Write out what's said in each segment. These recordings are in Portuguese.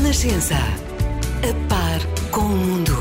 Renascença. A par com o mundo.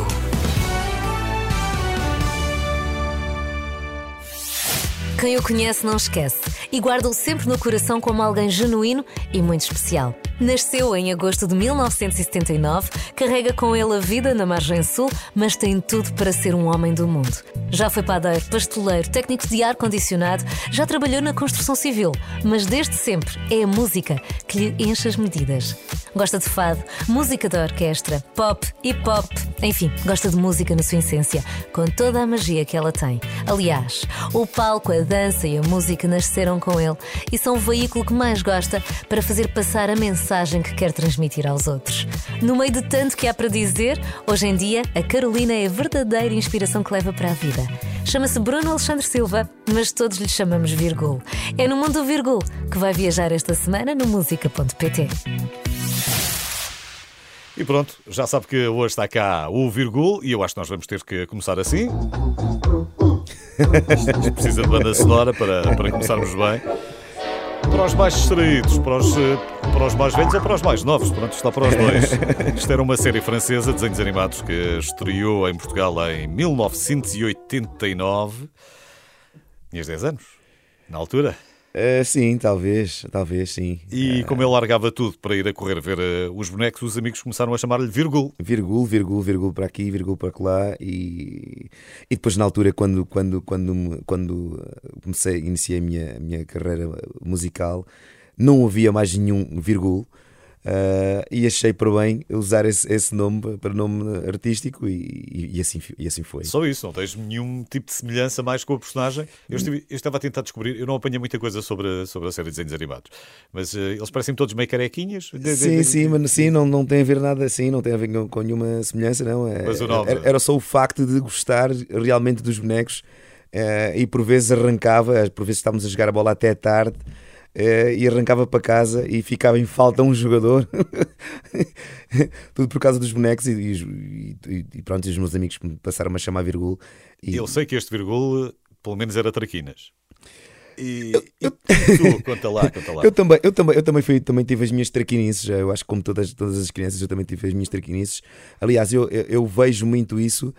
Quem o conhece não esquece e guarda-o sempre no coração como alguém genuíno e muito especial. Nasceu em agosto de 1979, carrega com ele a vida na margem sul, mas tem tudo para ser um homem do mundo. Já foi padeiro, pastoleiro, técnico de ar-condicionado, já trabalhou na construção civil, mas desde sempre é a música que lhe enche as medidas. Gosta de fado, música da orquestra, pop e pop, enfim, gosta de música na sua essência, com toda a magia que ela tem. Aliás, o palco, a dança e a música nasceram com ele e são o veículo que mais gosta para fazer passar a mensagem que quer transmitir aos outros. No meio de tanto que há para dizer, hoje em dia a Carolina é a verdadeira inspiração que leva para a vida. Chama-se Bruno Alexandre Silva, mas todos lhe chamamos Virgul. É no mundo do Virgul que vai viajar esta semana no música.pt. E pronto, já sabe que hoje está cá o Virgul e eu acho que nós vamos ter que começar assim. Precisa de banda sonora para, para começarmos bem. Para os mais distraídos, para os, para os mais velhos ou para os mais novos, pronto, está para os dois. Isto era uma série francesa, de desenhos animados, que estreou em Portugal em 1989. Tinhas 10 anos, na altura. Uh, sim, talvez, talvez sim. E como ele largava tudo para ir a correr ver uh, os bonecos, os amigos começaram a chamar-lhe Virgul. Virgul, virgul, virgul para aqui, virgul para lá. E, e depois, na altura, quando, quando, quando, quando comecei, iniciei a minha, a minha carreira musical, não havia mais nenhum virgul. Uh, e achei por bem usar esse, esse nome para nome artístico e, e, assim, e assim foi. Só isso, não tens nenhum tipo de semelhança mais com a personagem. Eu, estive, eu estava a tentar descobrir, eu não apanhei muita coisa sobre, sobre a série de desenhos animados, mas uh, eles parecem todos meio carequinhas. Sim, sim, mas sim, não, não tem a ver nada assim, não tem a ver com, com nenhuma semelhança, não. É, mas o nome... era, era só o facto de gostar realmente dos bonecos uh, e por vezes arrancava, por vezes estávamos a jogar a bola até tarde. Uh, e arrancava para casa e ficava em falta um jogador, tudo por causa dos bonecos. E, e, e, pronto, e os meus amigos me passaram a chamar Virgul. E... Eu sei que este Virgul, pelo menos, era Traquinas. E, eu, eu... tu, conta lá, conta lá. Eu também, eu também, eu também, fui, também tive as minhas traquinices, eu acho que como todas, todas as crianças, eu também tive as minhas traquinices. Aliás, eu, eu, eu vejo muito isso,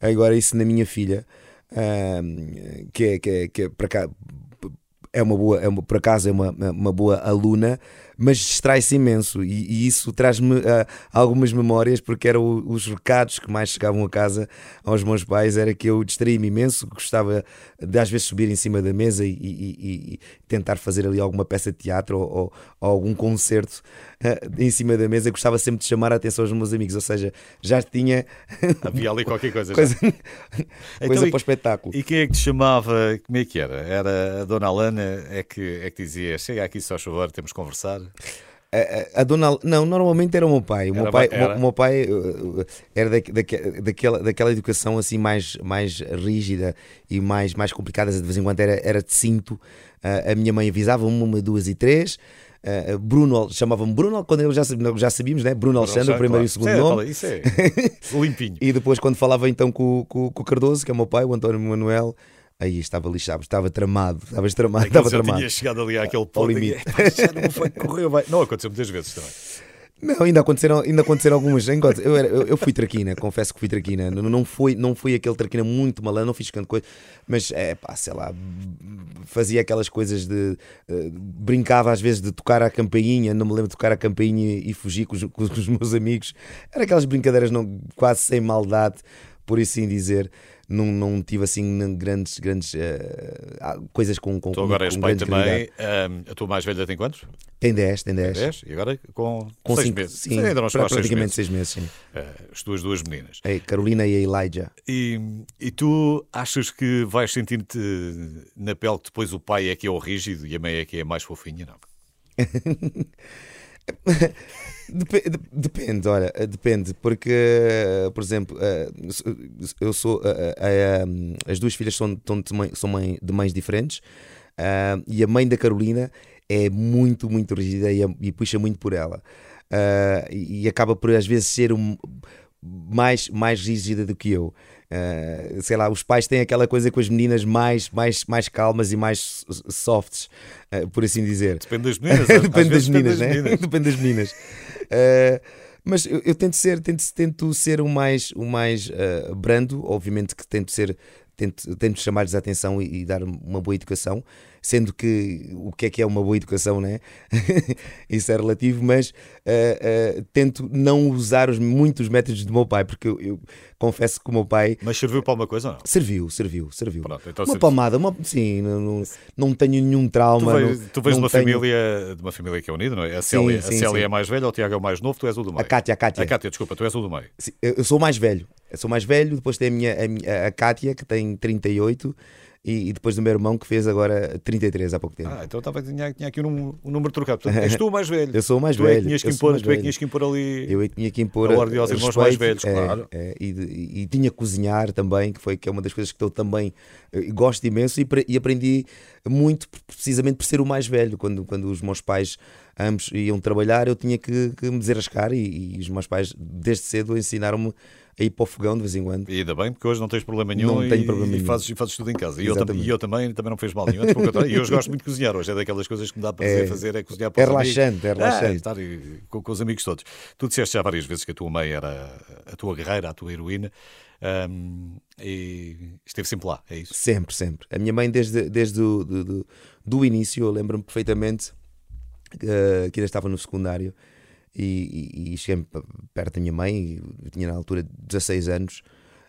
agora isso na minha filha, que, é, que, é, que é para cá é uma boa, é uma, por acaso é uma, uma boa aluna, mas distrai-se imenso e, e isso traz-me uh, algumas memórias porque eram os recados que mais chegavam a casa aos meus pais era que eu distraí-me imenso, gostava de às vezes subir em cima da mesa e, e, e tentar fazer ali alguma peça de teatro ou, ou, ou algum concerto uh, em cima da mesa, gostava sempre de chamar a atenção aos meus amigos, ou seja, já tinha havia ali qualquer coisa, coisa, coisa então, para o espetáculo. E quem é que te chamava? Como é que era? Era a Dona Alana é que, é que dizia: chega aqui só a favor, temos que conversar. A, a, dona não normalmente era o meu pai o meu pai o meu pai uh, era da, da, daquela daquela educação assim mais mais rígida e mais mais complicada de vez em quando era era de cinto a minha mãe avisava uma duas e três Uh, Bruno, chamava-me Bruno, quando já, já sabíamos, né? Bruno Alexandre, o primeiro claro. e o segundo é, nome. Isso é limpinho. e depois, quando falava então com, com, com o Cardoso, que é o meu pai, o António Manuel, Aí estava lixado, estava tramado, estava tramado, estava tramado. tinha chegado ali àquele ponto. limite. Já não foi correu bem. Não aconteceu muitas vezes também. Não, ainda aconteceram, ainda aconteceram algumas. Eu, era, eu, eu, fui traquina, confesso que fui traquina. Não, não, foi, não fui aquele traquina muito malandro, não fiz grande coisa, mas é pá, sei lá, fazia aquelas coisas de. Uh, brincava às vezes de tocar a campainha, não me lembro de tocar a campainha e fugir com os, com os meus amigos. Era aquelas brincadeiras não, quase sem maldade, por assim dizer não, não tive assim grandes, grandes uh, coisas com, com Tu agora és pai também. Um, a tua mais velha tem quantos? Tem 10, tem 10. Tem 10 e agora com 6 meses. Sim, ainda não pra, praticamente 6 meses. meses sim. Uh, as tuas duas meninas. A Carolina e a Elijah. E, e tu achas que vais sentir-te na pele que depois o pai é que é o rígido e a mãe é que é mais fofinha? Não. Depende, depende, olha, depende, porque, por exemplo, eh, eu sou. Eh, eh, as duas filhas são, são mãe, de mães diferentes e a mãe da Carolina é muito, muito rígida e, puxa muito por ela. e acaba por às vezes ser mais, mais rígida do que eu. Uh, sei lá, os pais têm aquela coisa com as meninas mais, mais, mais calmas e mais softs, uh, por assim dizer. Depende das meninas, depende, das meninas, depende das meninas, né? depende das meninas. Uh, Mas eu, eu tento ser, tento, tento ser o mais, o mais uh, brando, obviamente que tento ser, tento, tento chamar-lhes a atenção e, e, dar uma boa educação, sendo que o que é que é uma boa educação, né? Isso é relativo, mas uh, uh, tento não usar os, muitos métodos do meu pai, porque eu, eu, confesso que o meu pai. Mas serviu para alguma coisa ou não? Serviu, serviu, serviu. Pronto, então uma serviu. palmada, uma, sim, não, não, não, tenho nenhum trauma. Tu vês, tu vês de, uma tenho... família, de uma família que é unida, não é? A Célia, sim, sim, a Célia é mais velha, o Tiago é o mais novo, tu és o do meio. A Cátia, a Cátia. A Cátia, desculpa, tu és o do meio. Sim, eu sou mais velho. Eu sou mais velho, depois tem a, minha, a, a Cátia, que tem 38 e, e, depois do meu irmão que fez agora 33 há pouco tempo. Ah, então estava, tinha, tinha aqui um, número, um número trocado. Portanto, és tu o mais velho. Eu sou o mais tu velho. É que tinhas que impor, tu é que tinhas que impor ali. Eu é que tinha que impor a ordem aos irmãos mais velhos, é, claro. É, e, e, e, tinha que cozinhar também, que foi que é uma das coisas que eu também eh, gosto imenso e, e aprendi muito precisamente por ser o mais velho. Quando, quando os meus pais ambos iam trabalhar, eu tinha que, que me desarrascar e, e os meus pais desde cedo ensinaram-me a ir para o fogão de vez em quando. E ainda bem, porque hoje não tens problema nenhum não e, tenho problema e, nenhum. Fazes, e fazes tudo em casa. E eu, e eu, também, também não fez mal nenhum. E hoje gosto muito de cozinhar. Hoje é daquelas coisas que me dá para é, fazer, é cozinhar para É relaxante, amigos. é relaxante. É, estar com, com, os amigos todos. Tu disseste já várias vezes que a tua mãe era a tua guerreira, a tua heroína. Um, e esteve sempre lá, é isso? Sempre, sempre. A minha mãe, desde, desde o do, do, do início, eu lembro-me perfeitamente que ainda estava no secundário e, e, cheguei perto da minha mãe, tinha na altura 16 anos,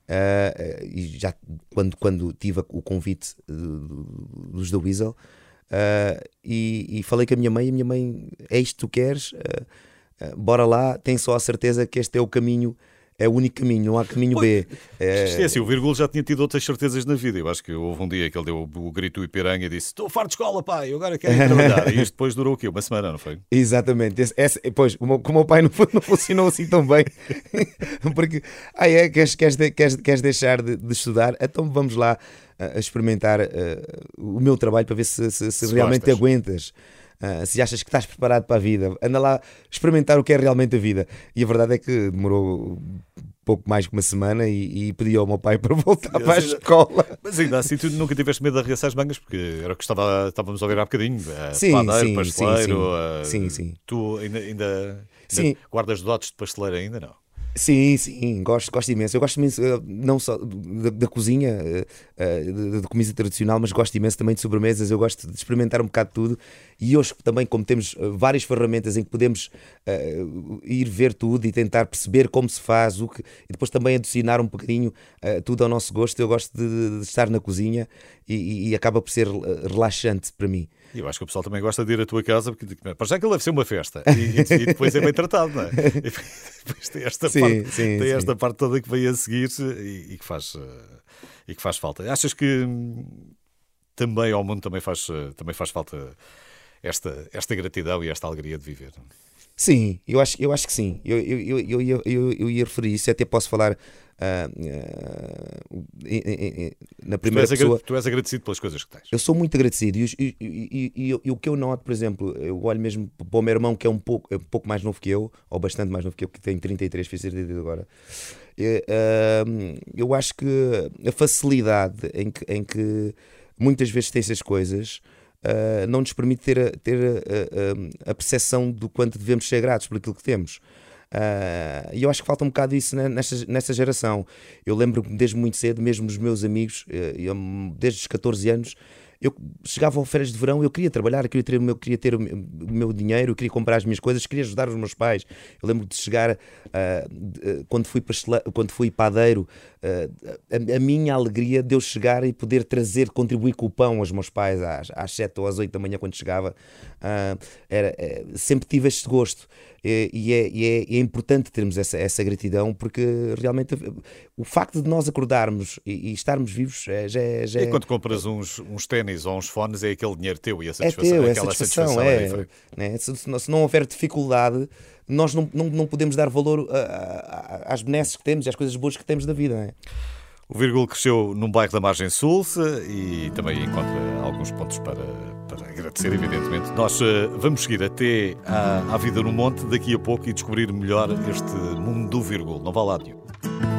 uh, e já quando, quando tive o convite dos The Weasel, uh, e, e, falei com a minha mãe, e a minha mãe, é isto que tu queres? Uh, bora lá, tem só a certeza que este é o caminho é o único caminho, não há caminho B. É... é assim, o Virgul já tinha tido outras certezas na vida. Eu acho que houve um dia que ele deu o grito e piranha e disse: Estou farto de escola, pai, eu agora quero ir trabalhar. e isto depois durou o quê? Uma semana, não foi? Exatamente. Esse, esse, pois, o meu, o meu pai não, não, funcionou assim tão bem. Porque, ah, é, queres, queres, queres, queres deixar de, de estudar? Então vamos lá a experimentar uh, o meu trabalho para ver se, se, se, se realmente gostas. aguentas. Uh, se achas que estás preparado para a vida, anda lá experimentar o que é realmente a vida. E a verdade é que demorou pouco mais que uma semana e, e pedi ao meu pai para voltar para a escola. Mas ainda assim, tu nunca tiveste medo de arregaçar as mangas, porque era o que estava, estávamos a ouvir há bocadinho. Uh, sim, padeiro, sim, pasteleiro. Sim, sim. Uh, sim, sim. Tu ainda, ainda, ainda guardas dotes de pasteleiro ainda, não? Sim, sim, gosto, gosto imenso. Eu gosto imenso, eh, não só da, da cozinha, uh, de, comida tradicional, mas gosto imenso também de sobremesas. Eu gosto de experimentar um bocado de tudo. E hoje também, como temos várias ferramentas em que podemos uh, ir ver tudo e tentar perceber como se faz, o que, e depois também adicionar um bocadinho uh, tudo ao nosso gosto, eu gosto de, de estar na cozinha e, e, acaba por ser relaxante para mim. E eu acho que o pessoal também gosta de ir à tua casa, porque para já que ele deve ser uma festa e, e, depois é bem tratado, não é? E depois tem esta, sim, parte, sim, tem esta parte toda que vem a seguir e, e, que faz, eh, e que faz falta. Achas que hum, também ao mundo também faz, eh, também faz falta esta, esta gratidão e esta alegria de viver? Sim, eu acho, eu acho que sim. Eu, eu, eu, eu, eu, eu, ia referir isso, até posso falar Uh, uh, na primeira tu pessoa. Tu és agradecido pelas coisas que tens. Eu sou muito agradecido e, e, e, e, o que eu noto, por exemplo, eu olho mesmo para o meu irmão que é um pouco, é um pouco mais novo que eu, ou bastante mais novo que eu, que tem 33, fiz 32 agora. Eu acho que a facilidade em que, em que muitas vezes tem essas coisas. Uh, não nos permite ter, a, ter a, percepção do quanto devemos ser gratos por aquilo que temos. Uh, e eu acho que falta um bocado isso nesta, nesta geração. Eu lembro-me desde muito cedo, mesmo os meus amigos, eh, desde os 14 anos, eu chegava ao férias de verão, eu queria trabalhar, eu queria ter, eu queria ter o meu dinheiro, eu queria comprar as minhas coisas, queria ajudar os meus pais. Eu lembro de chegar, uh, quando, fui quando fui padeiro, uh, a, a, minha alegria de eu chegar e poder trazer, contribuir com o pão aos meus pais às, às 7 ou às 8 da manhã, quando chegava. Uh, era, sempre tive este gosto. E é, e é, é, importante termos essa, essa gratidão, porque realmente o facto de nós acordarmos e, e estarmos vivos é, já, é, já E quando compras uns, uns ténis ou uns fones, é aquele dinheiro teu e a satisfação. É teu, aquela satisfação, satisfação é, né? se, se, não houver dificuldade, nós não, não, não podemos dar valor a, a, às benesses que temos e às coisas boas que temos da vida. Né? O Vírgula cresceu num bairro da Margem Sul e também encontra alguns pontos para, para agradecer, evidentemente. Nós uh, vamos seguir até à, à, vida no monte daqui a pouco e descobrir melhor este mundo do Vírgula. Não vá lá nenhum.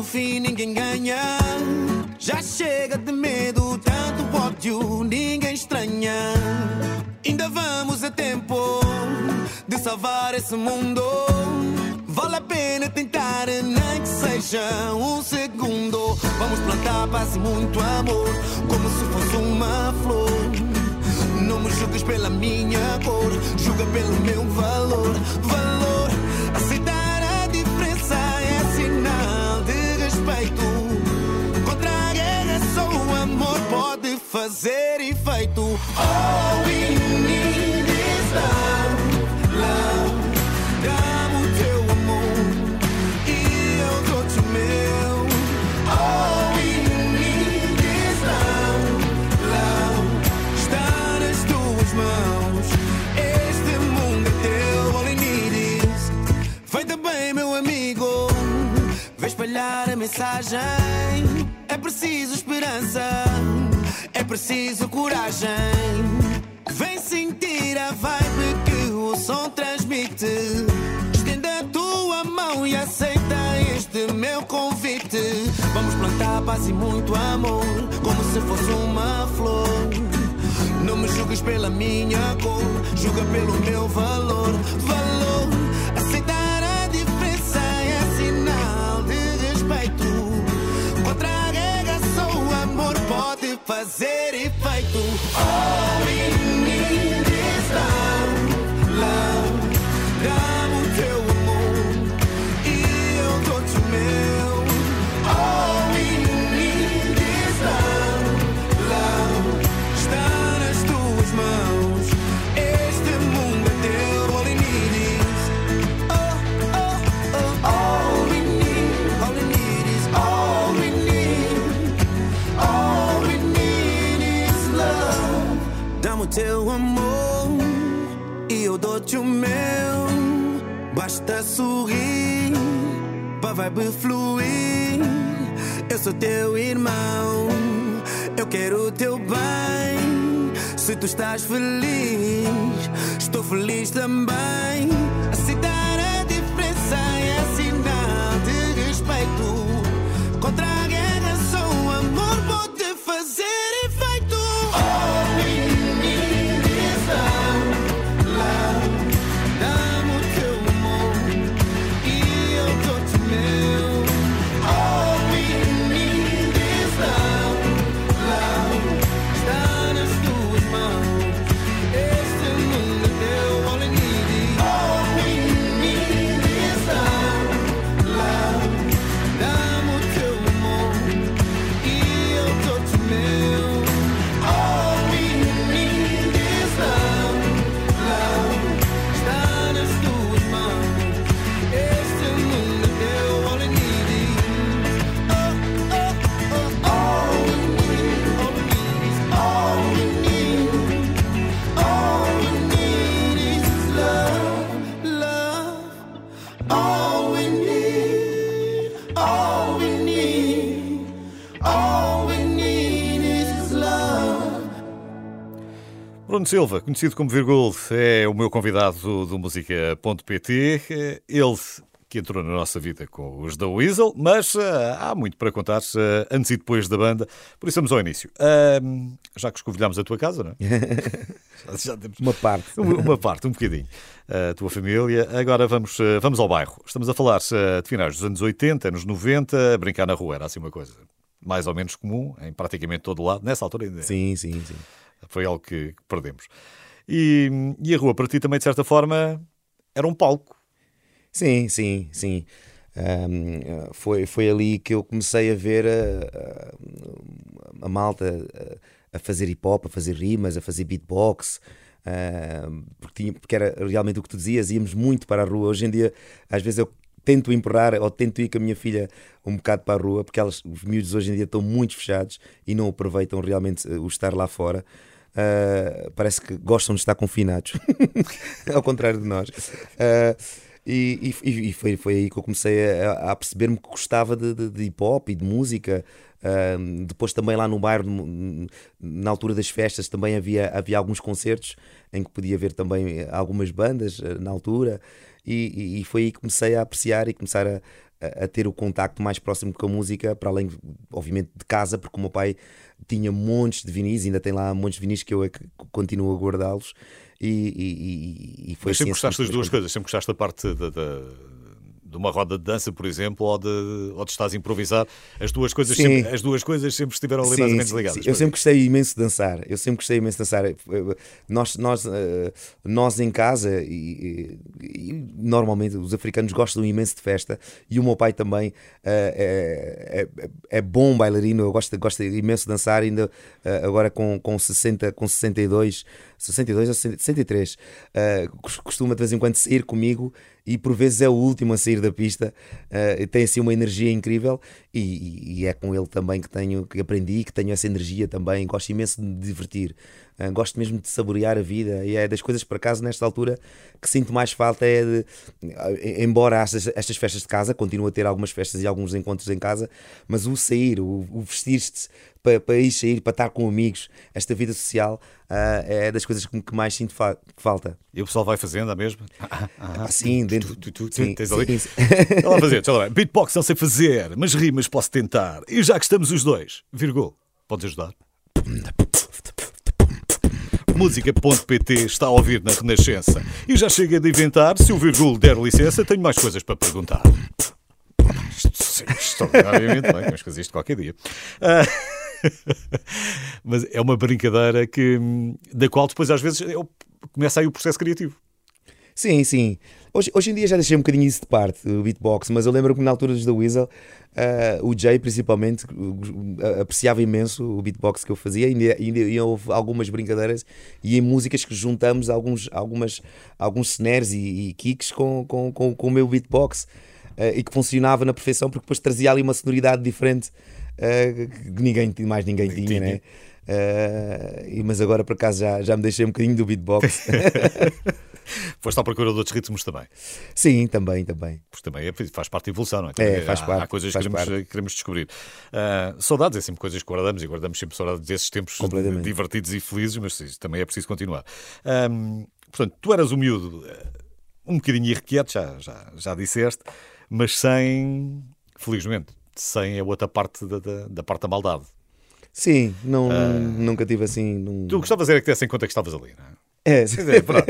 No fim ninguém ganha. Já chega de medo, tanto ódio, ninguém estranha. Ainda vamos a tempo de salvar esse mundo. Vale a pena tentar, nem que seja um segundo. Vamos plantar paz e muito amor, como se fosse uma flor. Não me julgues pela minha cor, julga pelo meu valor. Valor, fazer efeito. All we need is love, love. Dá-me o teu amor e eu dou-te o meu. All we need is love, love. Está nas tuas mãos. Este mundo é teu. All we need is. Vai também, meu amigo. Vem espalhar a mensagem. É preciso esperança. É preciso coragem. Vem sentir a vibe que o som transmite. Estenda a tua mão e aceita este meu convite. Vamos plantar paz e muito amor, como se fosse uma flor. Não me julgues pela minha cor, julga pelo meu valor. Valor, aceitar a diferença é sinal de respeito. Fazer e dou-te o meu. Basta sorrir, para vibe fluir. Eu sou teu irmão, eu quero o teu bem. Se tu estás feliz, estou feliz também. Aceitar a diferença é sinal de respeito. Contra a guerra, só o amor pode fazer Silva, conhecido como Virgul, é o meu convidado do Música.pt. Ele que entrou na nossa vida com os da Weasel, mas ah, há muito para contar ah, antes e depois da banda, por isso vamos ao início. Ah, já que escovilhámos a tua casa, não é? já, já temos Uma parte. uma uma parte, um bocadinho. A tua família. Agora vamos, ah, vamos ao bairro. Estamos a falar ah, de finais dos anos 80, anos 90, a brincar na rua. Era assim uma coisa mais ou menos comum em praticamente todo lado. Nessa altura ainda. Sim, sim, sim. Foi algo que perdemos. E, e a rua, para ti também, de certa forma, era um palco. Sim, sim, sim. Ahm, foi, foi ali que eu comecei a ver a, a- a malta a, a fazer hip hop, a fazer rimas, a fazer beatbox. ahm, porque, tinha- porque era realmente o que tu dizias, íamos muito para a rua. Hoje em dia, às vezes eu tento empurrar ou tento ir com a minha filha um bocado para a rua, porque elas, os miúdos hoje em dia estão muito fechados e não aproveitam realmente eh, o estar lá fora. Ah, parece que gostam de estar confinados, ao contrário de nós. Ah, e, e- e foi, foi aí que eu comecei a, a perceber-me que gostava de, de- de hip hop e de música. Ahm, depois também lá no bairro, na altura das festas, também havia, havia alguns concertos em que podia ver também algumas bandas eh, na altura. E, e- e foi aí que comecei a apreciar e começar a, a, a ter o contacto mais próximo com a música, para além, obviamente, de casa, porque o meu pai tinha montes de vinis, ainda tem lá montes de vinis que eu é que continuo a guardá-los. E, e, e, foi Mas sempre assim, gostaste assim, das duas coisas, sempre gostaste da parte da, da, de uma roda de dança, por exemplo, ou de, ou de estás a improvisar. As duas coisas, Sim. sempre, as duas coisas sempre estiveram ali Sim, mais ou menos ligadas. sim. Eu sempre gostei imenso de dançar. Eu sempre gostei imenso de dançar. Nós, nós, eh, nós em casa, e, e- normalmente os africanos gostam imenso de festa, e o meu pai também eh, é, é, é bom bailarino. Eu gosto, gosto imenso de dançar, ainda eh, agora com, com, 60, com 62, 62 ou 63. eh, cos- costuma de vez em quando sair comigo e por vezes é o último a sair da pista. eh, tem assim uma energia incrível e- e é com ele também que tenho que aprendi, que tenho essa energia também. Gosto imenso de me divertir, eh, gosto mesmo de saborear a vida e é das coisas por acaso nesta altura que sinto mais falta é de, eh, embora estas, estas festas de casa, continuo a ter algumas festas e alguns encontros em casa, mas o sair, o, o vestir-te para, para ir sair, para estar com amigos, esta vida social ah, é das coisas que, que mais sinto fa- falta. E o pessoal vai fazendo a mesma? Ah, sim, dentro. Tu, tu, tu, sim, tens sim, ali? sim. Deixa lá fazer, deixa lá. Beatbox não sei fazer, mas rimas posso tentar. E já que estamos os dois, Virgul, podes ajudar? Música.pt está a ouvir na Renascença. E já chega de inventar, se o Virgul der licença, tenho mais coisas para perguntar. Extraordinariamente bem, vamos fazer isto qualquer dia. Ah, Mas é uma brincadeira que, da qual depois às vezes eu- começa aí o processo criativo. Sim, sim. Hoje, hoje em dia já deixei um bocadinho isso de parte, o beatbox, mas eu lembro que na altura dos da Weasel, ah, o Jay principalmente ah, apreciava imenso o beatbox que eu fazia, ainda, ainda, ainda houve algumas brincadeiras e em músicas que juntamos alguns, algumas, alguns snares e, e kicks com, com, com, com o meu beatbox ah, e que funcionava na perfeição porque depois trazia ali uma sonoridade diferente ah, que ninguém, mais ninguém tinha, tinha. né? E- mas agora por acaso já, já me deixei um bocadinho do beatbox. Foste à procura de outros ritmos também. Sim, também, também. Porque também é- faz parte da evolução, não é? É, faz há, parte, Há coisas faz que queremos, parte. queremos descobrir. Ah, saudades é sempre coisas que guardamos e guardamos sempre saudades desses tempos divertidos e felizes, mas também é preciso continuar. Portanto, tu eras o miúdo, eh, um bocadinho irrequieto, já, já, já disseste, mas sem, felizmente, sem a outra parte da, da, da parte da maldade. Sim, não, nunca tive assim. Num... Tu gostavas era que desse em conta que estavas ali, não é? É, dizer, pronto,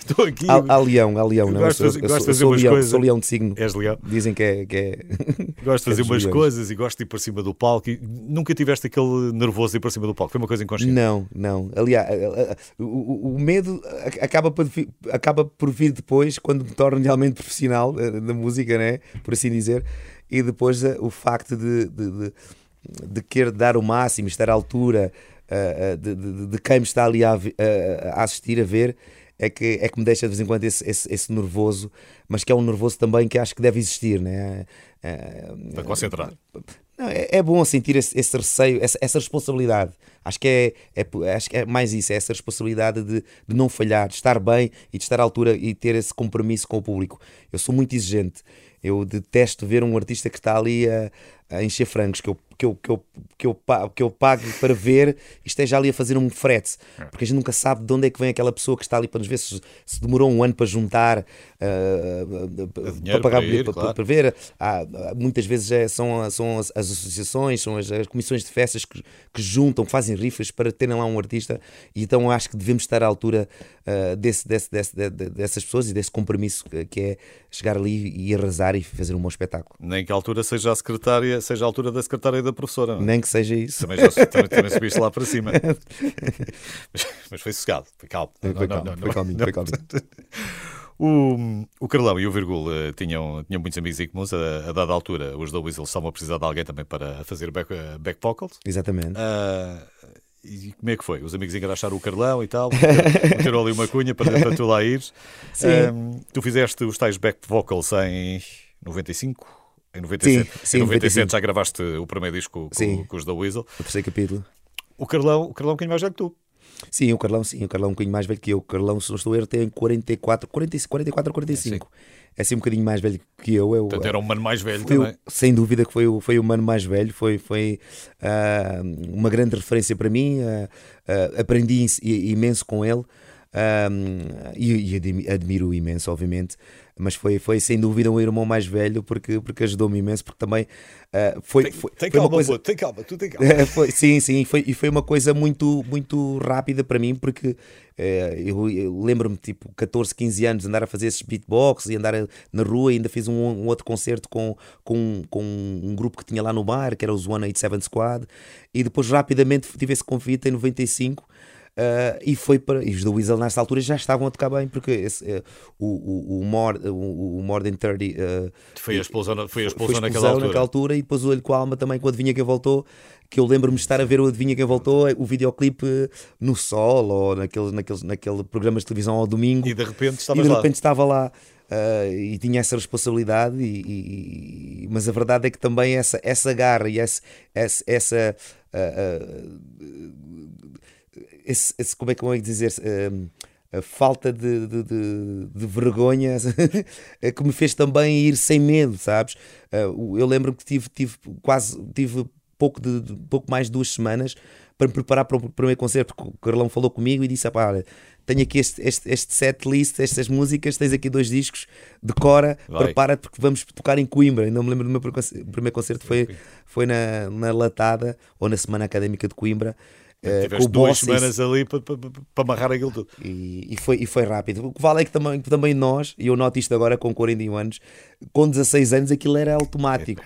Estou aqui. há, há leão, há leão, não? Gosto de sou, fazer- eu gosto de sou, fazer sou umas leão, coisas. sou leão de signo. És leão. Dizem que é. Que é... Gosto de fazer É umas leões. coisas e gosto de ir para cima do palco. E nunca tiveste aquele nervoso de ir para cima do palco. Foi uma coisa inconsciente. Não, não. Aliás, a- a- o, o- medo a- acaba por, acaba por vir depois, quando me torno realmente profissional eh, da música, né? por assim dizer, e depois eh, o facto de, de, de, de querer dar o máximo, estar à altura eh, eh, de, de, de quem me está ali a, vi- a- assistir, a ver. É que, é que me deixa de vez em quando esse, esse, esse nervoso, mas que é um nervoso também que acho que deve existir, né? Eh, Para concentrar. não, é, é bom sentir esse, esse receio, essa, essa responsabilidade. Acho que é, é acho que é mais isso, é essa responsabilidade de, de não falhar, de estar bem e de estar à altura e ter esse compromisso com o público. Eu sou muito exigente. Eu detesto ver um artista que está ali a, a encher frangos, que eu, que, eu, que, eu, que, eu, que eu pague para ver e esteja ali a fazer um frete. Porque a gente nunca sabe de onde é que vem aquela pessoa que está ali para nos ver se, se demorou um ano para juntar, dinheiro para pagar para ir, para- claro. para ver. Há- muitas vezes é- são, são as, as associações, são as, as comissões de festas que, que juntam, fazem rifas para terem lá um artista. E então acho que devemos estar à altura ah, desse, desse, desse- de- de- dessas pessoas e desse compromisso que, que é chegar ali e arrasar e fazer um bom espetáculo. Nem que a altura seja a secretária, seja a altura da secretária e da professora. não é? Nem que seja isso. Também, já, também, também subiste lá para cima. mas, mas foi sossegado, foi calmo. Foi Não, calmo, não, foi calminho, foi calminho. O, o Carlão e o Virgul eh, tinham, tinham muitos amigos em comuns. A, a dada altura, os dois eles estavam a precisar de alguém também para fazer back, eh, back vocals. Exatamente. Ah, e como é que foi? Os amigos engraxaram o Carlão e tal, meteram ali uma cunha para, para tu lá ires. Sim. Ah, tu fizeste os tais back vocals em 95? Em 97, Sim, sim, em 97 95. já gravaste o primeiro disco com, com os da Weasel. O terceiro capítulo. O Carlão, o Carlão é um bocadinho mais velho que tu. Sim, o Carlão, sim, o Carlão é um bocadinho mais velho que eu. O Carlão, se não estou a erro, tem 44, 40, 44 ou 45. É assim um bocadinho mais velho que eu. eu Portanto, era um mano mais velho também. sem dúvida que foi, o- foi o mano mais velho, foi, foi ah, uma grande referência para mim. ah, ah, aprendi imenso com ele. Um, e, e admiro imenso, obviamente mas foi, foi sem dúvida um irmão mais velho porque, porque ajudou-me imenso, porque também uh, foi, tem, foi, tem foi calma, uma coisa. Pô, tem calma, tu tem calma. foi, sim, sim, foi, e foi uma coisa muito, muito rápida para mim, porque uh, eu, eu lembro-me, tipo, 14, 15 anos, andar a fazer esses beatbox e andar na rua, e ainda fiz um, um, outro concerto com, com, com um grupo que tinha lá no bar, que era os 187 Squad, e depois rapidamente tive esse convite em 95 Uh, e foi para. E os da Weasel nessa altura já estavam a tocar bem, porque esse, uh, o, o, o, more, o, o More Than 30 uh, foi a explosão, foi a explosão, foi naquela, altura. naquela altura. E depois o Olho com a Alma também, com o Adivinha Quem Voltou. Que eu lembro-me de estar a ver o Adivinha Quem Voltou, o videoclipe no Sol ou naquele, naquele, naquele programas de televisão ao domingo. E de repente estava e de lá. repente estava lá. Uh, e tinha essa responsabilidade, e, e, mas a verdade é que também essa, essa garra e essa, essa, essa uh, esse, esse, como é que eu ia dizer um, a falta de, de, de, de vergonha é que me fez também ir sem medo, sabes? Uh, eu lembro que tive, tive quase tive pouco, de, pouco mais de duas semanas para me preparar para o primeiro concerto, porque o Carlão falou comigo e disse: olha, tenho aqui este, este, este set list, estas músicas, tens aqui dois discos, decora, prepara-te porque vamos tocar em Coimbra. Ainda me lembro do meu primeiro concerto, foi, foi na, na Latada ou na Semana Académica de Coimbra. Uh, com duas semanas ali para, para, para amarrar aquilo tudo. E, e, foi, e foi rápido. O que vale é que também, que também nós, e eu noto isto agora com 41 anos, com 16 anos aquilo era automático.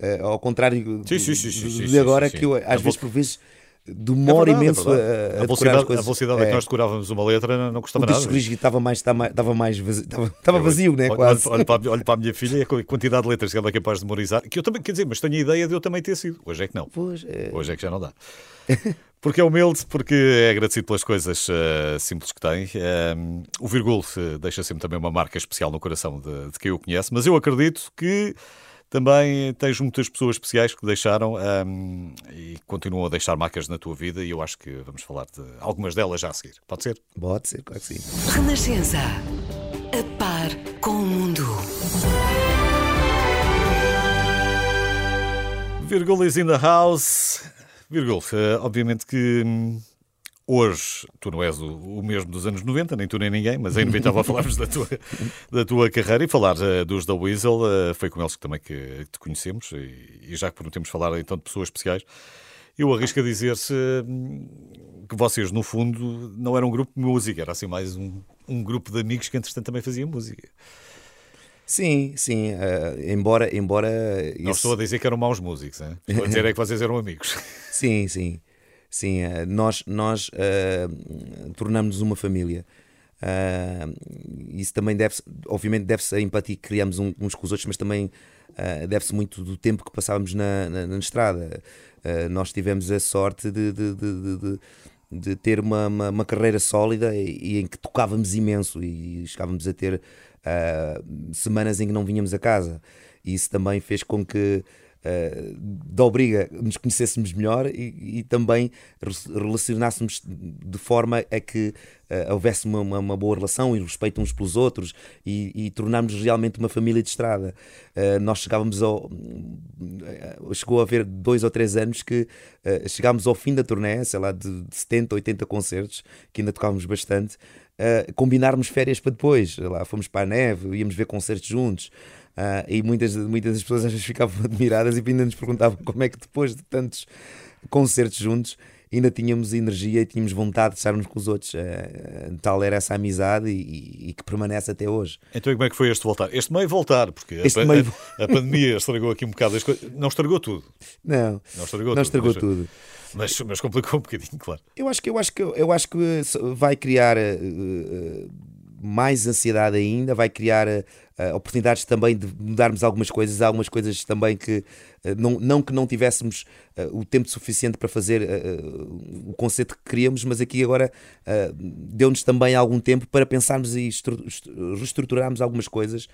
Uh, ao contrário sim, sim, sim, de, agora, que eu, às vezes por vezes demora é verdade, imenso é a, a, a, velocidade, a velocidade é. que nós decorávamos uma letra não custava nada. O estava mais, estava mais vazio, estava, estava vazio, né? Quase. Olho, olho, para, olho para a minha filha e a quantidade de letras que ela é capaz de memorizar, que eu também, quer dizer, mas tenho a ideia de eu também ter sido. Hoje é que não. Pois é. Hoje é que já não dá. Porque é humilde, porque é agradecido pelas coisas uh, simples que tem. Uh, o Virgul uh, deixa sempre também uma marca especial no coração de, de quem o conhece, mas eu acredito que também tens muitas pessoas especiais que deixaram um, e continuam a deixar marcas na tua vida e eu acho que vamos falar de algumas delas já a seguir. Pode ser? Pode ser, claro que sim. Renascença. A par com o mundo. Virgul is in the house. Virgul, uh, obviamente que hum, hoje tu não és o, o, mesmo dos anos 90, nem tu nem ninguém, mas é inevitável falarmos da tua, da tua carreira e falar uh, dos da Weasel. Uh, foi com eles que também que, que te conhecemos e, e, já que prometemos falar então de pessoas especiais, eu arrisco a dizer-se hum, que vocês, no fundo, não eram um grupo de música, era assim mais um, um grupo de amigos que entretanto também faziam música. Sim, sim, uh, embora, embora Não estou a dizer que eram maus músicos, hein? estou a dizer é que vocês eram amigos. sim, sim, sim, uh, nós, nós uh, tornamos-nos uma família. isso também deve-se, obviamente, deve-se à empatia que criamos uns com os outros, mas também deve-se muito do tempo que passávamos na, na, na estrada. nós tivemos a sorte de, de, de, de de ter uma, uma, uma, carreira sólida e, e, em que tocávamos imenso e chegávamos a ter uh, semanas em que não vinhamos a casa. E isso também fez com que uh, da obriga nos conhecêssemos melhor e, e, também relacionássemos de forma a que uh, houvesse uma, uma, uma, boa relação e respeito uns pelos outros e, e tornarmos realmente uma família de estrada. Uh, nós chegávamos ao. Chegou a haver dois ou três anos que chegámos ao fim da turnê, sei lá, de, de 70, 80 concertos, que ainda tocávamos bastante uh, combinarmos férias para depois. Lá fomos para a neve, íamos ver concertos juntos. Uh, e muitas, muitas das pessoas às vezes ficavam admiradas e ainda nos perguntavam como é que depois de tantos concertos juntos ainda tínhamos energia e tínhamos vontade de estarmos com os outros. Uh, tal era essa amizade e, e, que permanece até hoje. Então, como é que foi este voltar? Este meio voltar, porque a, meio... a, a, pandemia estragou aqui um bocado as coisas. Não estragou tudo. Não, não estragou não tudo. Estragou mas, tudo. Mas, mas complicou um bocadinho, claro. Eu acho que, eu acho que, eu acho que vai criar uh, mais ansiedade ainda, vai criar uh, oportunidades também de mudarmos algumas coisas, Há algumas coisas também que uh, não, não que não tivéssemos o tempo suficiente para fazer o conceito que queríamos, mas aqui agora deu-nos também algum tempo para pensarmos e reestruturarmos algumas coisas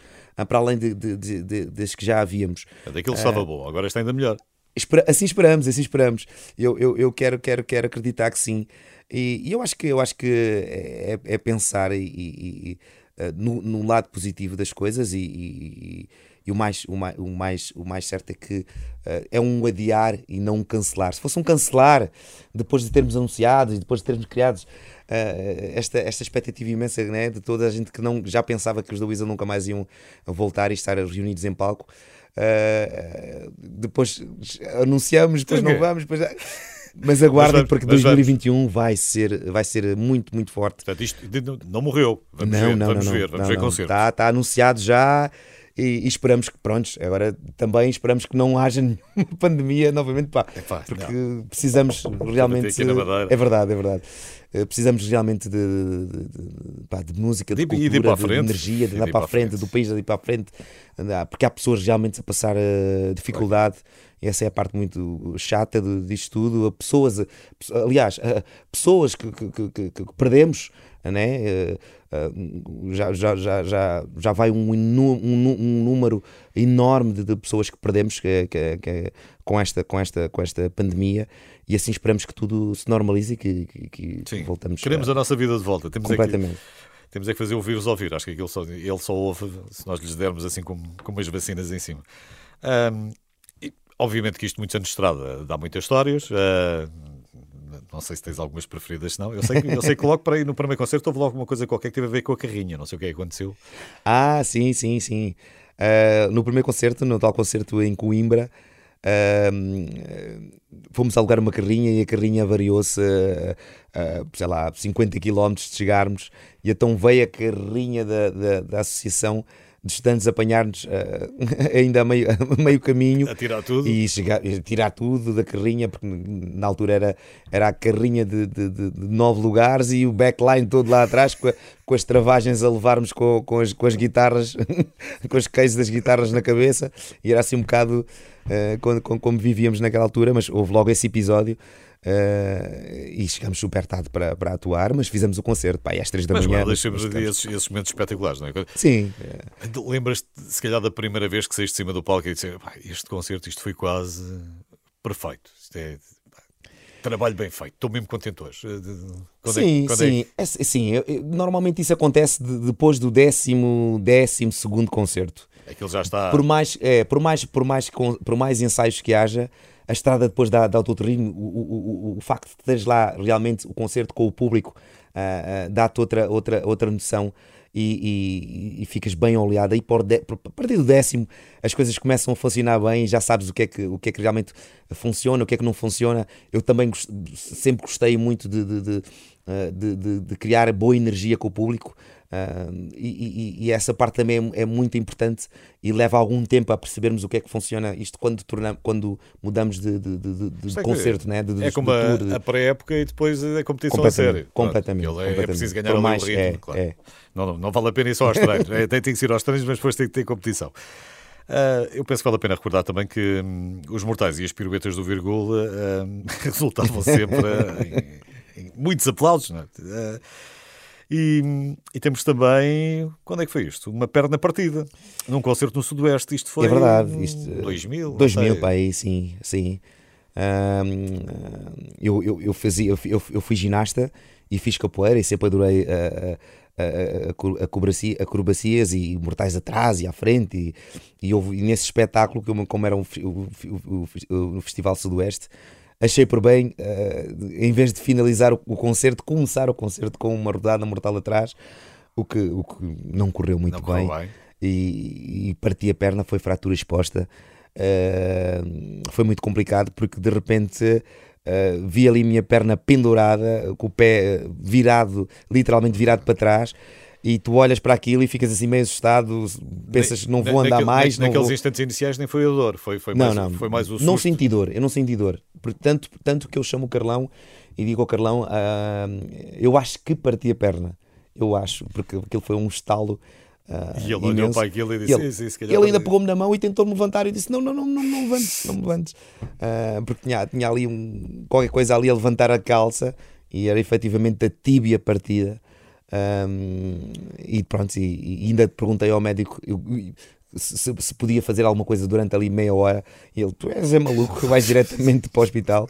para além de, de, de, de, das que já havíamos. Daquilo estava bom, agora está ainda melhor assim esperamos, assim esperamos. Eu, eu, eu quero, quero, quero acreditar que sim. E, e eu acho que eu acho que é, é pensar e, e, e, eh, no, no, lado positivo das coisas e, o mais, o mais, o mais, o mais certo é que uh, é um adiar e não um cancelar. Se fosse um cancelar, depois de termos anunciado e depois de termos criado uh, esta, esta expectativa imensa né, de toda a gente que não, já pensava que os da Weasel nunca mais iam voltar e estar reunidos em palco. Uh, depois anunciamos, depois não vamos, depois. Mas aguardem porque 2021 vai ser, vai ser muito, muito forte. Portanto, isto não morreu. Vamos não, ver, não, vamos não, ver, vamos ver concerto. Está, está anunciado já e, e, esperamos que, prontos, agora também esperamos que não haja nenhuma pandemia novamente, pá, Epá, porque não. precisamos realmente. É verdade, é verdade. Eh, precisamos realmente de, de, de, pá, de música, de, cultura, de, energia, de, dar para a frente, frente, do país de ir para a frente, porque há pessoas realmente a passar uh, dificuldade. Essa é a parte muito chata disto tudo. Pessoas, aliás, pessoas que, que, que, que perdemos né? Já, já, já, já, já vai um, um, um número enorme de, de, pessoas que perdemos que, que, que, com, esta, com, esta, com esta pandemia e assim esperamos que tudo se normalize e que, que, que voltamos Queremos a... a nossa vida de volta. Temos completamente. Aqui... Temos é que fazer o vírus ouvir. Acho que aquilo só, ele só ouve se nós lhes dermos assim com, com umas vacinas em cima. Um, e, obviamente que isto, muitos anos de estrada, dá muitas histórias. Uh, não sei se tens algumas preferidas, não. Eu sei que, eu sei que logo para ir no primeiro concerto houve logo uma coisa qualquer que teve a ver com a carrinha. Não sei o que é aconteceu. Ah, sim, sim, sim. Uh, no primeiro concerto, no tal concerto em Coimbra, uh, fomos alugar uma carrinha e a carrinha variou-se, uh, sei lá, 50 km de chegarmos. E então veio a carrinha da, da, da associação de estudantes apanhar-nos uh, ainda a meio, a meio caminho a tirar tudo e chegar, tirar tudo da carrinha, porque na altura era, era a carrinha de, de, de, de nove lugares e o backline todo lá atrás com, a, com as travagens a levarmos com, com, as, com as guitarras, com os cases das guitarras na cabeça, e era assim um bocado uh, como, como vivíamos naquela altura, mas houve logo esse episódio. Uh, e chegámos super tarde para, para atuar, mas fizemos o concerto pá, às três da mas, manhã. Mas deixamos esses, esses momentos espetaculares, não é? Sim. Lembras-te, se calhar, da primeira vez que saíste de cima do palco e disse: este concerto, isto foi quase perfeito. Isto é. Trabalho bem feito, estou mesmo contente hoje. Quando é sim, é, sim, é... É, sim eu, eu, normalmente isso acontece de, depois do décimo, décimo segundo concerto. Aquilo já está. Por mais, é, por mais, por mais, por mais ensaios que haja, a estrada depois da, da autoterreno, o, o, o, o facto de teres lá realmente o concerto com o público uh, uh, dá-te outra, outra, outra noção e, e, e ficas bem oleado. Aí por, de, por, a partir do décimo as coisas começam a funcionar bem, já sabes o que é que, o que, é que realmente funciona, o que é que não funciona. Eu também gost, sempre gostei muito de, de, de, ah, de, de criar boa energia com o público. Uh, e, e, e, essa parte também é, é, muito importante e leva algum tempo a percebermos o que é que funciona isto quando, tornamos, quando mudamos de, de, de, de é concerto, né? é como a, a pré-época e depois a competição a sério. Completamente. Claro, é, completamente. é preciso ganhar mais, o ritmo, é, claro. É. Não, não, não, vale a pena ir só aos treinos, é, tem, tem que ir aos treinos, mas depois tem que ter competição. Uh, eu penso que vale a pena recordar também que hum, os mortais e as piruetas do Virgula uh, resultavam sempre em, em, muitos aplausos. Não é? E, e, temos também, quando é que foi isto? Uma perna partida, num concerto no Sudoeste. Isto foi é verdade, isto, 2000? 2000, pá, aí, sim, sim. Um, eu, eu, eu, fazia, eu, eu fui ginasta e fiz capoeira e sempre adorei a, a, a, acrobacia, acrobacias e mortais atrás e à frente. E, e, houve, e nesse espetáculo, como era um, o, o, o, o Festival Sudoeste, achei por bem, uh, em vez de finalizar o, o, concerto, começar o concerto com uma rodada mortal atrás, o que, o que não correu muito não bem. bem. E, e, parti a perna, foi fratura exposta. Uh, foi muito complicado porque de repente uh, vi ali minha perna pendurada, com o pé virado, literalmente virado para trás e tu olhas para aquilo e ficas assim meio assustado, pensas não vou andar mais. Na, naqueles vou... instantes iniciais nem foi a dor, foi, foi, não, mais, não, foi mais o susto. Não senti dor, eu não senti dor. Tanto, tanto que eu chamo o Carlão e digo ao Carlão, uh, eu acho que parti a perna. Eu acho, porque aquilo foi um estalo. Uh, e ele olhou para aquilo e disse: ele, sim, sim, ele ainda pegou-me na mão e tentou-me levantar e disse: Não, não, não, não, não levantes, não me levantes. Uh, porque tinha, tinha ali um, qualquer coisa ali a levantar a calça e era efetivamente a tíbia partida. Um, e pronto, e, e, ainda perguntei ao médico eu, se, se, podia fazer alguma coisa durante ali meia hora. E ele, tu és é maluco, vais diretamente para o hospital.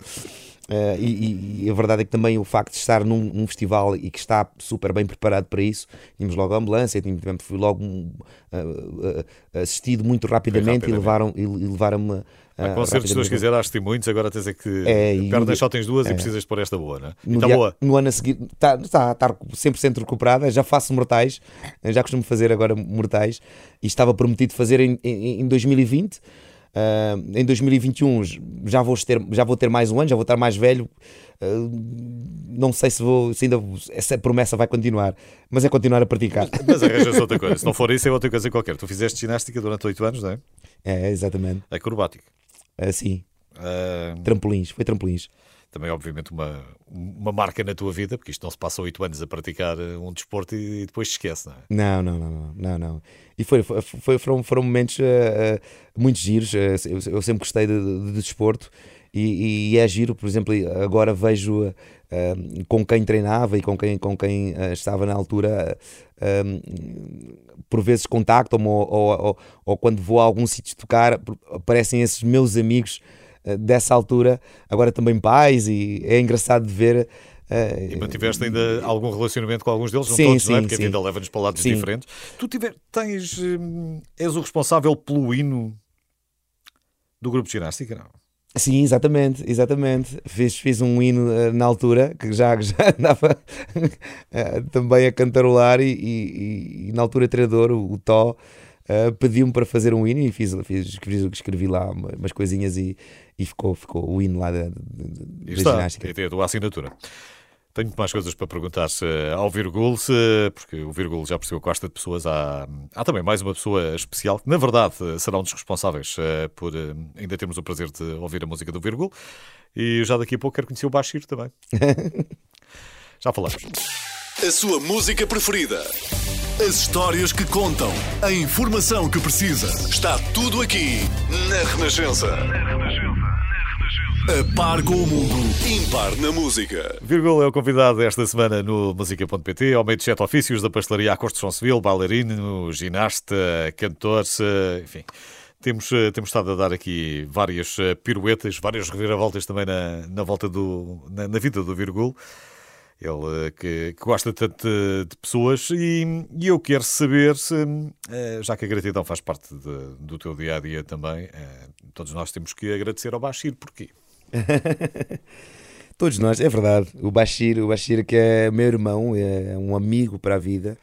Uh, e, e, a verdade é que também o facto de estar num, num, festival e que está super bem preparado para isso, tínhamos logo a ambulância, tínhamos, fui logo uh, uh, assistido muito rapidamente, rapidamente. e levaram-me. E levaram Há concertos, se Deus quiser, acho que muitos, agora tens é que é, pernas só tens duas é. e precisas pôr esta boa, não é? No, está dia, boa. no ano a seguir está, está, está 100% recuperada, já faço mortais, já costumo fazer agora mortais e estava prometido fazer em, em, em 2020. Uh, em 2021 já vou, ter, já vou ter mais um ano, já vou estar mais velho. Uh, não sei se, vou, se ainda essa promessa vai continuar, mas é continuar a praticar. Mas, mas arranjas outra coisa. Se não for isso, é outra coisa qualquer. Tu fizeste ginástica durante 8 anos, não é? É, exatamente. Acrobático. Uh, sim. Trampolins, foi trampolins também, obviamente, uma, uma marca na tua vida, porque isto não se passa oito anos a praticar eh, um desporto e, depois se esquece, não é? Não, não, não, não, não. E foi, foi, foram, foram momentos uh, muito giros. Uh, eu, sempre gostei de, de, de desporto e, e, é giro, por exemplo, agora vejo com quem treinava e com quem, com quem estava na altura. por vezes contactam-me ou, ou, ou, ou, quando vou a algum sítio tocar aparecem esses meus amigos dessa altura, agora também pais, e é engraçado de ver. Uh, e mantiveste ainda algum relacionamento com alguns deles, não sim, todos, sim, não é? Porque sim. a vida leva-nos para lados sim. diferentes. Tu tiver, tens, hum, és o responsável pelo hino do grupo de ginástica, não? Sim, exatamente, exatamente. Fiz, fiz um hino uh, na altura que já, já andava uh, também a cantarolar e, e, e, na altura treinador, o, o Tó, uh, pediu-me para fazer um hino e fiz, fiz escrevi, escrevi lá umas coisinhas e, e ficou, ficou o hino lá da, da, da ginástica. É a tua assinatura. Tenho mais coisas para perguntar ao Virgul, porque o Virgul já percebeu que gosta de pessoas. Há, há também mais uma pessoa especial, que na verdade será um dos responsáveis eh, por eh, ainda termos o prazer de ouvir a música do Virgul. E já daqui a pouco quero conhecer o Bashir também. já falamos. A sua música preferida. As histórias que contam. A informação que precisa. Está tudo aqui na Renascença. A par com o mundo, impar na música. Virgul é o convidado esta semana no música.pt, ao meio de sete ofícios da pastelaria à construção civil, bailarino, ginasta, cantor, enfim. Temos, temos estado a dar aqui várias piruetas, várias reviravoltas também na, na volta do, na, na vida do Virgul. Ele eh, que, que gosta tanto de, pessoas e, e, eu quero saber se, eh, já que a gratidão faz parte de, do teu dia a dia também, eh, todos nós temos que agradecer ao Bashir, porquê? todos nós, é verdade. O Bashir, o Bashir que é meu irmão, é um amigo para a vida.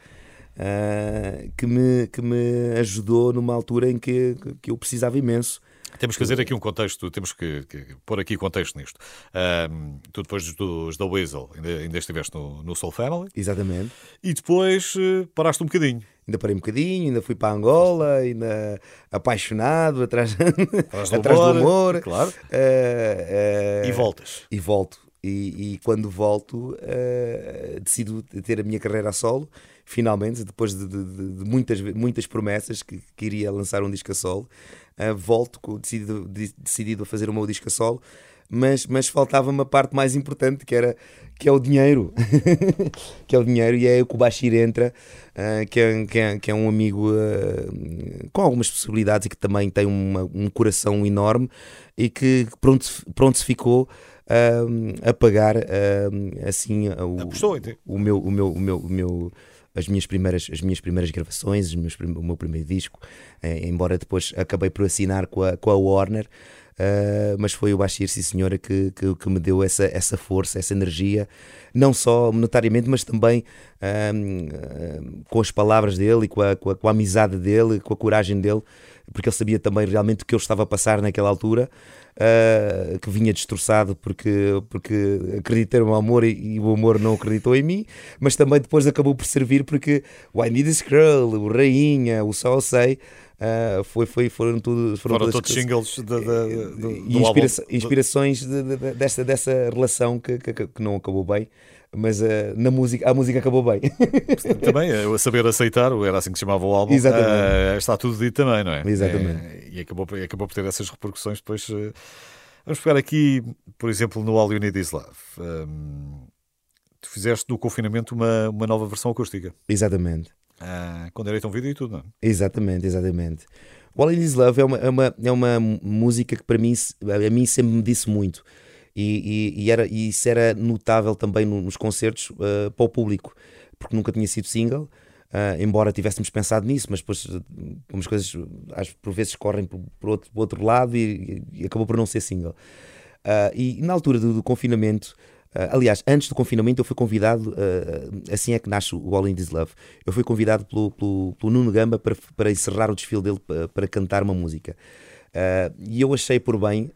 Uh, que, me, que me ajudou numa altura em que, que eu precisava imenso temos que fazer aqui um contexto, temos que, que pôr aqui contexto nisto. Um, tu depois dos da Weasel ainda, ainda estiveste no, no Soul Family. Exatamente. E depois uh, paraste um bocadinho. Ainda parei um bocadinho, ainda fui para Angola, ainda apaixonado atrás, atrás, do, atrás humor, do humor. Claro. Uh, uh, e voltas. E volto. E, e quando volto, decido ter a minha carreira a solo finalmente, depois de, de, de, muitas, muitas promessas que, que iria lançar um disco a solo, uh, volto decidido, decidido a fazer o meu disco a solo, mas, mas faltava uma parte mais importante que era que é o dinheiro que é o dinheiro e é aí que o Bashir entra uh, que, é, que, é, que é um amigo uh, com algumas possibilidades e que também tem uma, um coração enorme e que pronto, pronto se ficou uh, a pagar assim o, o, meu, o meu, o meu, o meu as minhas primeiras, as minhas primeiras gravações, meus, o meu primeiro disco, eh, embora depois acabei por assinar com a, com a Warner. Uh, mas foi o Bashir, sim senhora, que, que, que, me deu essa, essa força, essa energia, não só monetariamente, mas também uh, com as palavras dele com a, com a, com, a, amizade dele, com a coragem dele, porque ele sabia também realmente o que eu estava a passar naquela altura uh, que vinha destroçado porque, porque acreditei no amor e, e, o amor não acreditou em mim, mas também depois acabou por servir porque o I Need This Girl, o Rainha, o Só Sei. Uh, foi, foi, foram tudo foram, foram todos singles de, de, de, do, inspira inspirações dessa, dessa relação que, que, que não acabou bem mas uh, na música, a música acabou bem. também, a saber aceitar, era assim que se chamava o álbum, uh, está tudo dito também, não é? Exatamente. É, e acabou, acabou por ter essas repercussões depois. Uh, vamos pegar aqui, por exemplo, no All You Need Is Love. Um, tu fizeste no confinamento uma, uma nova versão acústica. Exatamente. Uh, com direito a um vídeo e tudo, não é? Exatamente, exatamente. All Need Is Love é uma, é uma, é uma música que para mim, a mim sempre me disse muito E, e, e era, e isso era notável também no- nos concertos uh, para o público, porque nunca tinha sido single. uh, embora tivéssemos pensado nisso, mas depois uh, umas coisas às, por vezes correm por, por outro, outro lado e, e acabou por não ser single. Uh, e na altura do, do confinamento, aliás, antes do confinamento, eu fui convidado, uh, assim é que nasce o All in This Love. Eu fui convidado pelo, pelo, pelo Nuno Gamba para, para encerrar o desfile dele para, para cantar uma música. Uh, e eu achei por bem,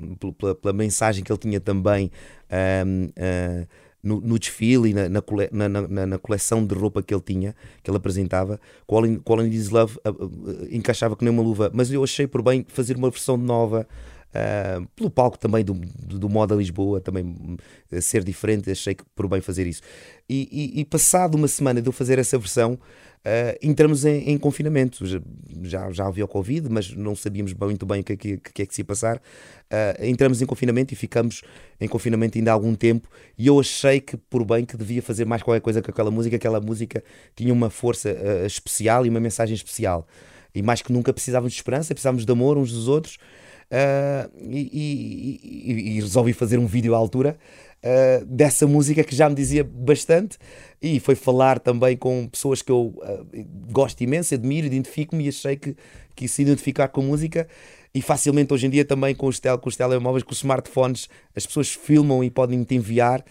um, pela- pela, mensagem que ele tinha também uh, no, no desfile e na, na, cole- na- na- coleção de roupa que ele tinha, que ele apresentava, o All in, This Love uh, uh, encaixava que nem uma luva. Mas eu achei por bem fazer uma versão nova. Uh, pelo palco também do, do, do Moda Lisboa, também uh, ser diferente, achei que por bem fazer isso. E, e, e passado uma semana de eu fazer essa versão, uh, entramos em, em confinamento. Já, já, havia o Covid, mas não sabíamos muito bem o que, é que, que é que se ia passar. Uh, entramos em confinamento e ficamos em confinamento ainda há algum tempo. E eu achei que por bem que devia fazer mais qualquer coisa com aquela música. Aquela música tinha uma força uh, especial e uma mensagem especial. E mais que nunca precisávamos de esperança, precisávamos de amor uns dos outros. Uh, e, e- e- resolvi fazer um vídeo à altura uh, dessa música que já me dizia bastante. E foi falar também com pessoas que eu uh, gosto imenso, admiro, identifico-me e achei que, que se identificar com música. E facilmente hoje em dia também com os, tel com os telemóveis, com os smartphones, as pessoas filmam e podem te enviar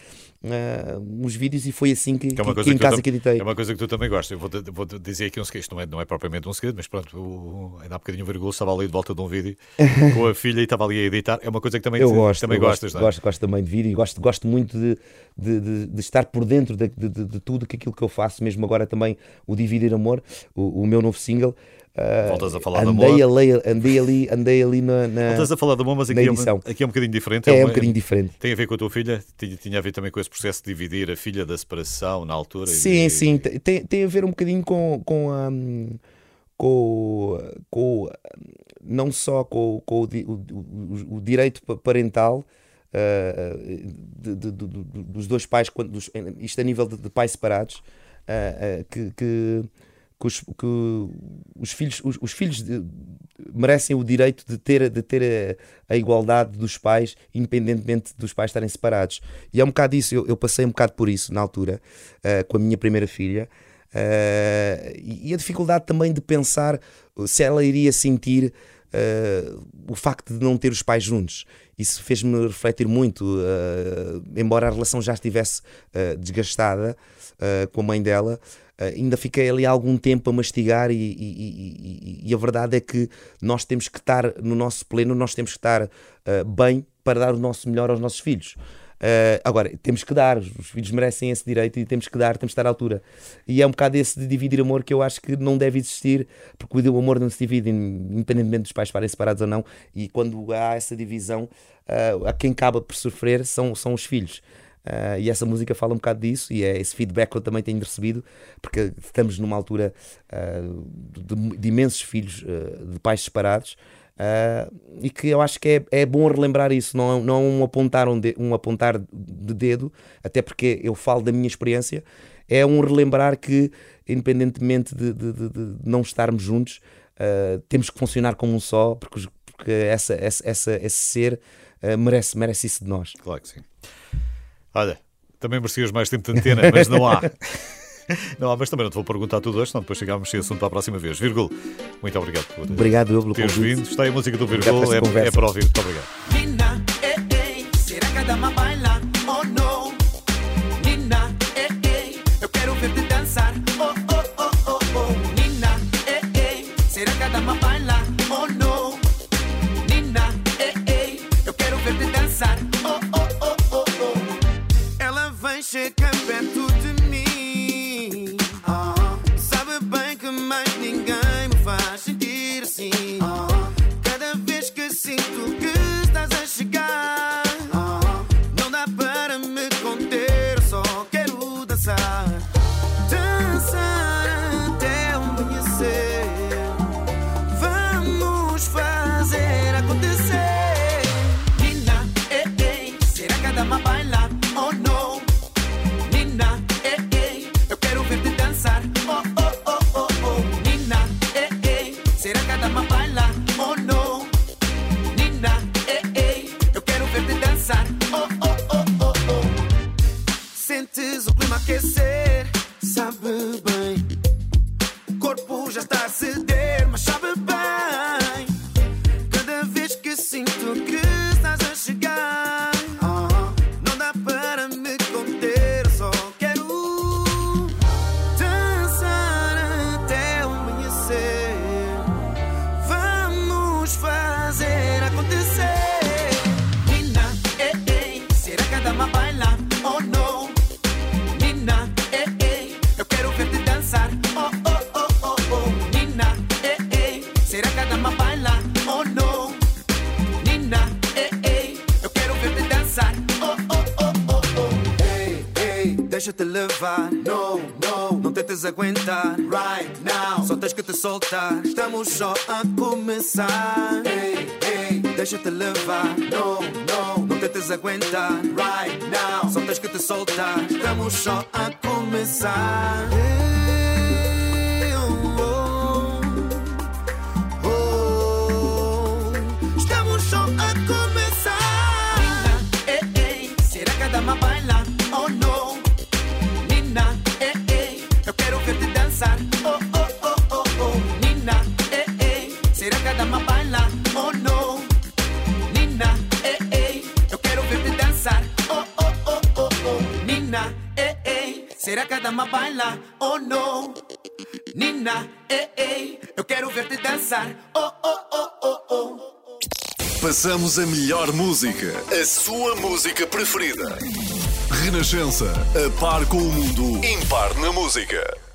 uh, uns vídeos e foi assim que, Que é que- que em casa que editei. é uma coisa que tu também gostas. Eu vou, vou dizer aqui um segredo. Isto não é, não é propriamente um segredo, mas pronto, o, ainda há bocadinho o Virgul estava ali de volta de um vídeo com a filha e estava ali a editar. É uma coisa que também, Eu gosto, também eu gostas, gosto, é? gosto, gosto também de vídeo e gosto, gosto muito de, de, de- de estar por dentro de, de- de- de tudo que aquilo que eu faço, mesmo agora também o Dividir Amor, o, o meu novo single. Ah, Voltas a falar de andei, amor. ali, andei ali, andei ali na, na- Estás a falar de amor, mas aqui é, uma, aqui é um bocadinho diferente. É, um uma- bocadinho diferente. Tem a ver com a tua filha? Tinha, tinha a ver também com esse processo de dividir a filha da separação na altura? Sim, e, sim, te- tem, tem a ver um bocadinho com, com, a, com, com não só com, com o, o- o- direito pa- parental ah, de- de- de- de- dos dois pais, quando, dos- isto a nível de, de pais separados, ah, que, que, que os, que os filhos, os, os filhos de- merecem o direito de ter, de ter a, a igualdade dos pais, independentemente dos pais estarem separados. E é um bocado isso, eu, eu passei um bocado por isso na altura, ah, com a minha primeira filha. ah, e a dificuldade também de pensar se ela iria sentir ah, o facto de não ter os pais juntos. Isso fez-me refletir muito, ah, embora a relação já estivesse ah, desgastada com a mãe dela, ainda fiquei ali algum tempo a mastigar e, e- e- e- a verdade é que nós temos que estar no nosso pleno, nós temos que estar ah, bem para dar o nosso melhor aos nossos filhos. Ah, agora, temos que dar, os filhos merecem esse direito e temos que dar, temos que estar à altura. E é um bocado esse de dividir amor que eu acho que não deve existir, porque o amor não se divide, independentemente dos pais estarem separados ou não. E quando há essa divisão, ah, a quem acaba por sofrer são, são os filhos. Ah, e essa música fala um bocado disso, e é esse feedback que eu também tenho recebido, porque estamos numa altura ah, de, de imensos filhos ah, de pais separados. e que eu acho que é, é bom relembrar isso, não, não um, apontar um, de- um apontar de dedo, até porque eu falo da minha experiência, é um relembrar que, independentemente de, de- de- não estarmos juntos, temos que funcionar como um só, porque, porque essa, essa, essa- esse ser merece, merece isso de nós. Claro que sim. Olha, também merecias mais tempo de antena, mas não há. Não há, mas também não te vou perguntar tudo hoje, senão depois chegávamos sem assunto para a próxima vez. Vírgula, muito obrigado por Obrigado eu pelo teres convite. vindo. Está aí a música do esta é, é para ouvir. Muito obrigado. Ela deixa-te levar. No, no, não tentes aguentar. Right now, só tens que te soltar. Estamos só a começar. Ei, ei, deixa-te levar. No, no, não tentes aguentar. Right now, só tens que te soltar. Estamos só a começar. Ei, dama baila ou não? Nina, eh, eh, eu quero ver-te dançar. Oh, oh, oh, oh, oh. Passamos a melhor música, a sua música preferida. Renascença, a par com o mundo, impar na música.